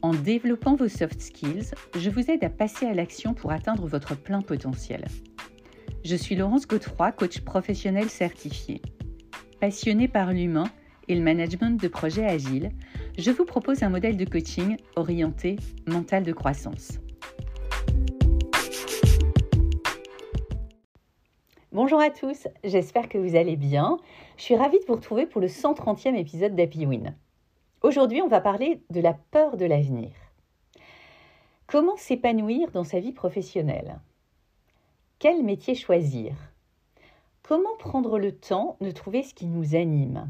En développant vos soft skills, je vous aide à passer à l'action pour atteindre votre plein potentiel. Je suis Laurence Godefroy, coach professionnel certifié. Passionnée par l'humain et le management de projets agiles, je vous propose un modèle de coaching orienté mental de croissance. Bonjour à tous, j'espère que vous allez bien. Je suis ravie de vous retrouver pour le 130e épisode d'Happy Win. Aujourd'hui, on va parler de la peur de l'avenir. Comment s'épanouir dans sa vie professionnelle? Quel métier choisir? Comment prendre le temps de trouver ce qui nous anime?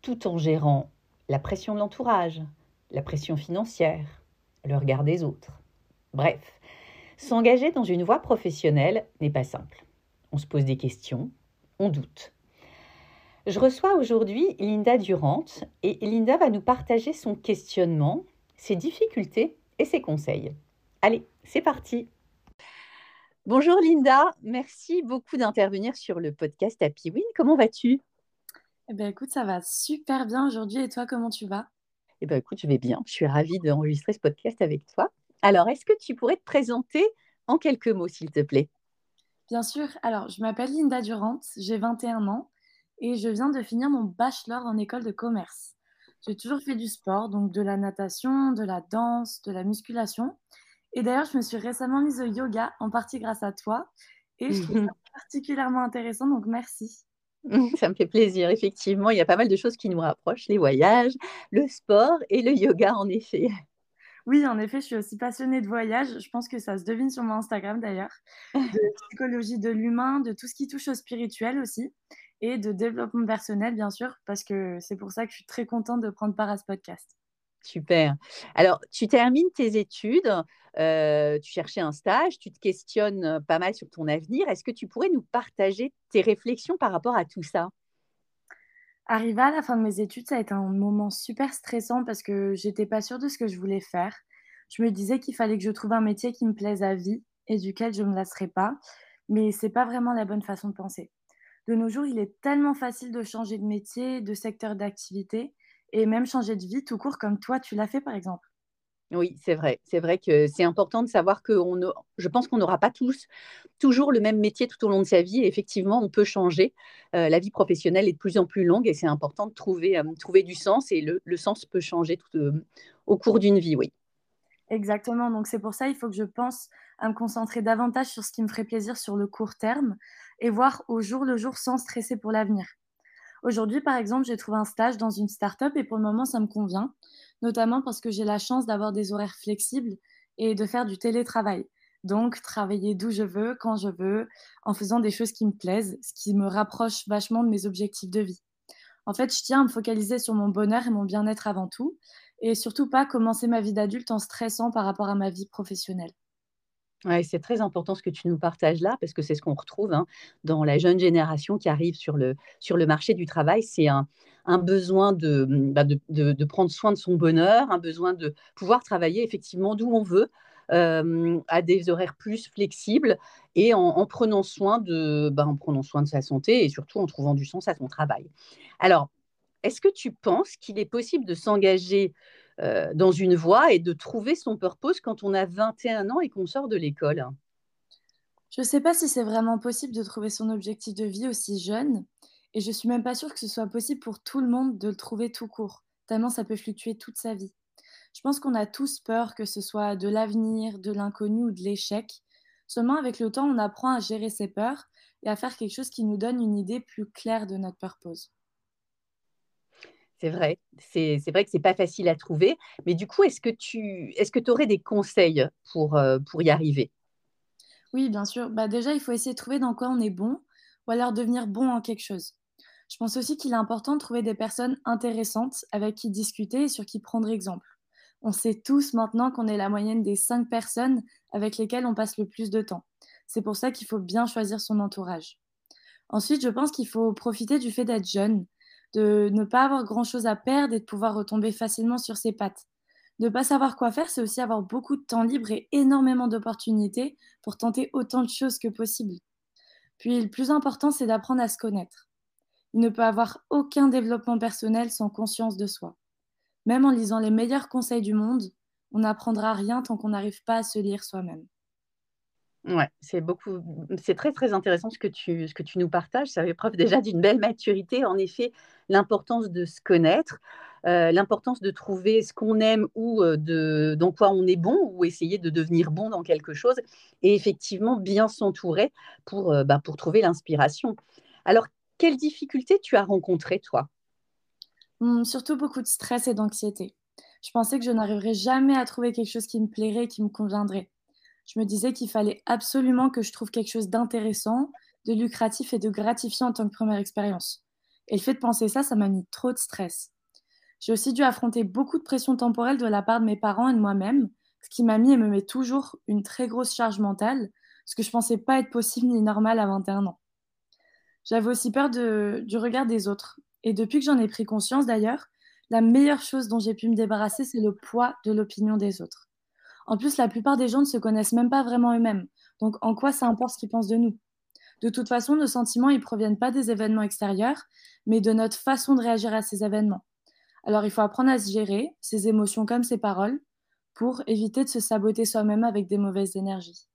Tout en gérant la pression de l'entourage, la pression financière, le regard des autres. Bref, s'engager dans une voie professionnelle n'est pas simple. On se pose des questions, on doute. Je reçois aujourd'hui Linda Durant et Linda va nous partager son questionnement, ses difficultés et ses conseils. Allez, c'est parti. Bonjour Linda, merci beaucoup d'intervenir sur le podcast Happy Win. Comment vas-tu? Eh ben, écoute, ça va super bien aujourd'hui. Et toi, comment tu vas? Eh ben, écoute, je vais bien. Je suis ravie d'enregistrer ce podcast avec toi. Alors, est-ce que tu pourrais te présenter en quelques mots, s'il te plaît? Bien sûr. Alors, je m'appelle Linda Durant, j'ai 21 ans et je viens de finir mon bachelor en école de commerce. J'ai toujours fait du sport, donc de la natation, de la danse, de la musculation. Et d'ailleurs, je me suis récemment mise au yoga, en partie grâce à toi. Et je trouve ça particulièrement intéressant, donc merci. Ça me fait plaisir, effectivement. Il y a pas mal de choses qui nous rapprochent, les voyages, le sport et le yoga, en effet. Oui, en effet, je suis aussi passionnée de voyage. Je pense que ça se devine sur mon Instagram d'ailleurs. De psychologie de l'humain, de tout ce qui touche au spirituel aussi. Et de développement personnel, bien sûr, parce que c'est pour ça que je suis très contente de prendre part à ce podcast. Super. Alors, tu termines tes études, euh, tu cherchais un stage, tu te questionnes euh, pas mal sur ton avenir. Est-ce que tu pourrais nous partager tes réflexions par rapport à tout ça? Arrivé à la fin de mes études, ça a été un moment super stressant parce que j'étais pas sûre de ce que je voulais faire. Je me disais qu'il fallait que je trouve un métier qui me plaise à vie et duquel je ne me lasserais pas, mais c'est pas vraiment la bonne façon de penser. De nos jours, il est tellement facile de changer de métier, de secteur d'activité, et même changer de vie tout court comme toi, tu l'as fait par exemple. Oui, c'est vrai. C'est vrai que c'est important de savoir que on je pense qu'on n'aura pas tous toujours le même métier tout au long de sa vie. Et effectivement, on peut changer. Euh, la vie professionnelle est de plus en plus longue et c'est important de trouver, euh, trouver du sens. Et le, le sens peut changer tout, euh, au cours d'une vie, oui. Exactement. Donc c'est pour ça il faut que je pense à me concentrer davantage sur ce qui me ferait plaisir sur le court terme et voir au jour le jour sans stresser pour l'avenir. Aujourd'hui, par exemple, j'ai trouvé un stage dans une start-up et pour le moment, ça me convient, notamment parce que j'ai la chance d'avoir des horaires flexibles et de faire du télétravail. Donc, travailler d'où je veux, quand je veux, en faisant des choses qui me plaisent, ce qui me rapproche vachement de mes objectifs de vie. En fait, je tiens à me focaliser sur mon bonheur et mon bien-être avant tout, et surtout pas commencer ma vie d'adulte en stressant par rapport à ma vie professionnelle. Ouais, c'est très important ce que tu nous partages là, parce que c'est ce qu'on retrouve hein, dans la jeune génération qui arrive sur le, sur le marché du travail. C'est un, besoin bah, de, de, prendre soin de son bonheur, un besoin de pouvoir travailler effectivement d'où on veut, à des horaires plus flexibles et en, prenant, soin de, bah, en prenant soin de sa santé et surtout en trouvant du sens à son travail. Alors, est-ce que tu penses qu'il est possible de s'engager euh, dans une voie et de trouver son purpose quand on a 21 ans et qu'on sort de l'école Je ne sais pas si c'est vraiment possible de trouver son objectif de vie aussi jeune. Et je suis même pas sûre que ce soit possible pour tout le monde de le trouver tout court, tellement ça peut fluctuer toute sa vie. Je pense qu'on a tous peur que ce soit de l'avenir, de l'inconnu ou de l'échec. Seulement avec le temps, on apprend à gérer ses peurs et à faire quelque chose qui nous donne une idée plus claire de notre purpose. C'est vrai, c'est vrai que c'est pas facile à trouver. Mais du coup, est-ce que tu est-ce que aurais des conseils pour, euh, pour y arriver? Oui, bien sûr. Bah, déjà, il faut essayer de trouver dans quoi on est bon ou alors devenir bon en quelque chose. Je pense aussi qu'il est important de trouver des personnes intéressantes avec qui discuter et sur qui prendre exemple. On sait tous maintenant qu'on est la moyenne des cinq personnes avec lesquelles on passe le plus de temps. C'est pour ça qu'il faut bien choisir son entourage. Ensuite, je pense qu'il faut profiter du fait d'être jeune, de ne pas avoir grand-chose à perdre et de pouvoir retomber facilement sur ses pattes. Ne pas savoir quoi faire, c'est aussi avoir beaucoup de temps libre et énormément d'opportunités pour tenter autant de choses que possible. Puis le plus important, c'est d'apprendre à se connaître. Il ne peut avoir aucun développement personnel sans conscience de soi. Même en lisant les meilleurs conseils du monde, on n'apprendra rien tant qu'on n'arrive pas à se lire soi-même. Ouais, c'est beaucoup, c'est très très intéressant ce que tu, ce que tu nous partages. Ça fait preuve déjà d'une belle maturité. En effet, l'importance de se connaître, euh, l'importance de trouver ce qu'on aime ou euh, de, dans quoi on est bon ou essayer de devenir bon dans quelque chose et effectivement bien s'entourer pour, euh, bah, pour trouver l'inspiration. Alors, quelles difficultés tu as rencontrées toi? Mmh, Surtout beaucoup de stress et d'anxiété. Je pensais que je n'arriverais jamais à trouver quelque chose qui me plairait, qui me conviendrait je me disais qu'il fallait absolument que je trouve quelque chose d'intéressant, de lucratif et de gratifiant en tant que première expérience. Et le fait de penser ça, ça m'a mis trop de stress. J'ai aussi dû affronter beaucoup de pression temporelle de la part de mes parents et de moi-même, ce qui m'a mis et me met toujours une très grosse charge mentale, ce que je pensais pas être possible ni normal à 21 ans. J'avais aussi peur du regard des autres. Et depuis que j'en ai pris conscience d'ailleurs, la meilleure chose dont j'ai pu me débarrasser, c'est le poids de l'opinion des autres. En plus, la plupart des gens ne se connaissent même pas vraiment eux-mêmes. Donc, en quoi ça importe ce qu'ils pensent de nous? De toute façon, nos sentiments, ils proviennent pas des événements extérieurs, mais de notre façon de réagir à ces événements. Alors, il faut apprendre à se gérer, ses émotions comme ses paroles, pour éviter de se saboter soi-même avec des mauvaises énergies.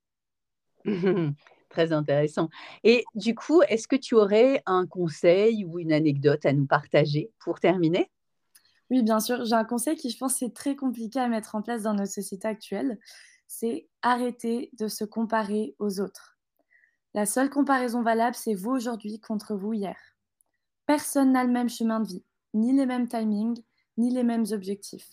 Très intéressant. Et du coup, est-ce que tu aurais un conseil ou une anecdote à nous partager pour terminer? Oui, bien sûr. J'ai un conseil qui, je pense, est très compliqué à mettre en place dans notre société actuelle. C'est arrêter de se comparer aux autres. La seule comparaison valable, c'est vous aujourd'hui contre vous hier. Personne n'a le même chemin de vie, ni les mêmes timings, ni les mêmes objectifs.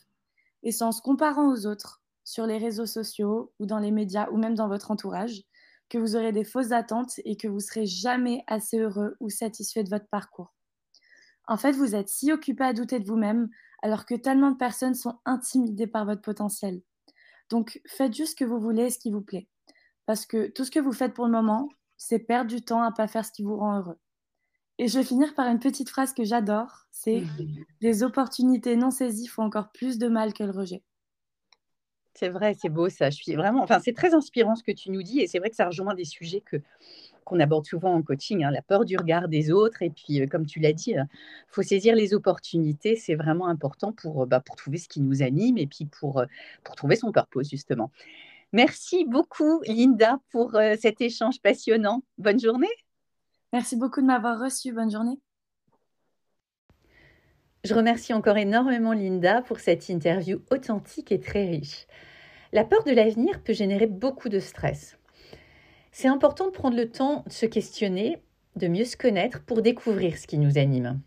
Et c'est en se comparant aux autres, sur les réseaux sociaux ou dans les médias ou même dans votre entourage, que vous aurez des fausses attentes et que vous serez jamais assez heureux ou satisfait de votre parcours. En fait, vous êtes si occupé à douter de vous-même, alors que tellement de personnes sont intimidées par votre potentiel. Donc, faites juste ce que vous voulez et ce qui vous plaît. Parce que tout ce que vous faites pour le moment, c'est perdre du temps à pas faire ce qui vous rend heureux. Et je vais finir par une petite phrase que j'adore, c'est les opportunités non saisies font encore plus de mal que le rejet. C'est vrai, c'est beau ça. Je suis vraiment, enfin, c'est très inspirant ce que tu nous dis et c'est vrai que ça rejoint des sujets que qu'on aborde souvent en coaching, hein, la peur du regard des autres. Et puis, euh, comme tu l'as dit, il euh, faut saisir les opportunités. C'est vraiment important pour, euh, bah, pour trouver ce qui nous anime et puis pour, pour trouver son purpose, justement. Merci beaucoup, Linda, pour cet échange passionnant. Bonne journée. Merci beaucoup de m'avoir reçu. Bonne journée. Je remercie encore énormément Linda pour cette interview authentique et très riche. La peur de l'avenir peut générer beaucoup de stress. C'est important de prendre le temps de se questionner, de mieux se connaître pour découvrir ce qui nous anime.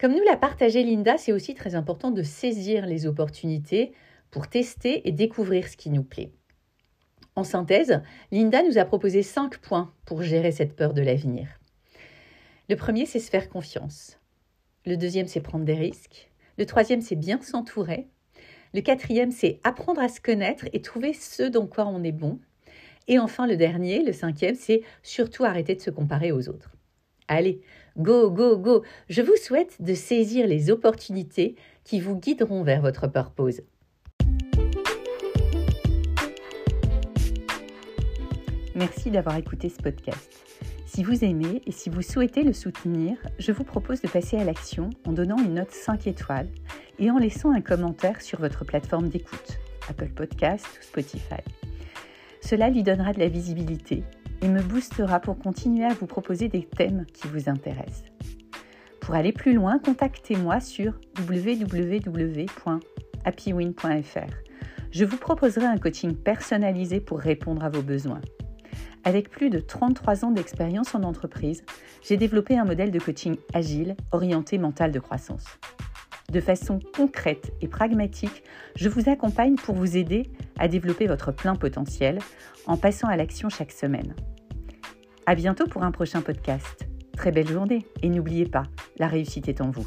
Comme nous l'a partagé Linda, c'est aussi très important de saisir les opportunités pour tester et découvrir ce qui nous plaît. En synthèse, Linda nous a proposé cinq points pour gérer cette peur de l'avenir. Le premier, c'est se faire confiance. Le deuxième, c'est prendre des risques. Le troisième, c'est bien s'entourer. Le quatrième, c'est apprendre à se connaître et trouver ce dans quoi on est bon. Et enfin, le dernier, le cinquième, c'est surtout arrêter de se comparer aux autres. Allez, go, go, go. Je vous souhaite de saisir les opportunités qui vous guideront vers votre purpose. Merci d'avoir écouté ce podcast. Si vous aimez et si vous souhaitez le soutenir, je vous propose de passer à l'action en donnant une note 5 étoiles et en laissant un commentaire sur votre plateforme d'écoute, Apple Podcast ou Spotify. Cela lui donnera de la visibilité et me boostera pour continuer à vous proposer des thèmes qui vous intéressent. Pour aller plus loin, contactez-moi sur www.happywin.fr. Je vous proposerai un coaching personnalisé pour répondre à vos besoins. Avec plus de 33 ans d'expérience en entreprise, j'ai développé un modèle de coaching agile orienté mental de croissance. De façon concrète et pragmatique, je vous accompagne pour vous aider à développer votre plein potentiel en passant à l'action chaque semaine. À bientôt pour un prochain podcast. Très belle journée et n'oubliez pas, la réussite est en vous.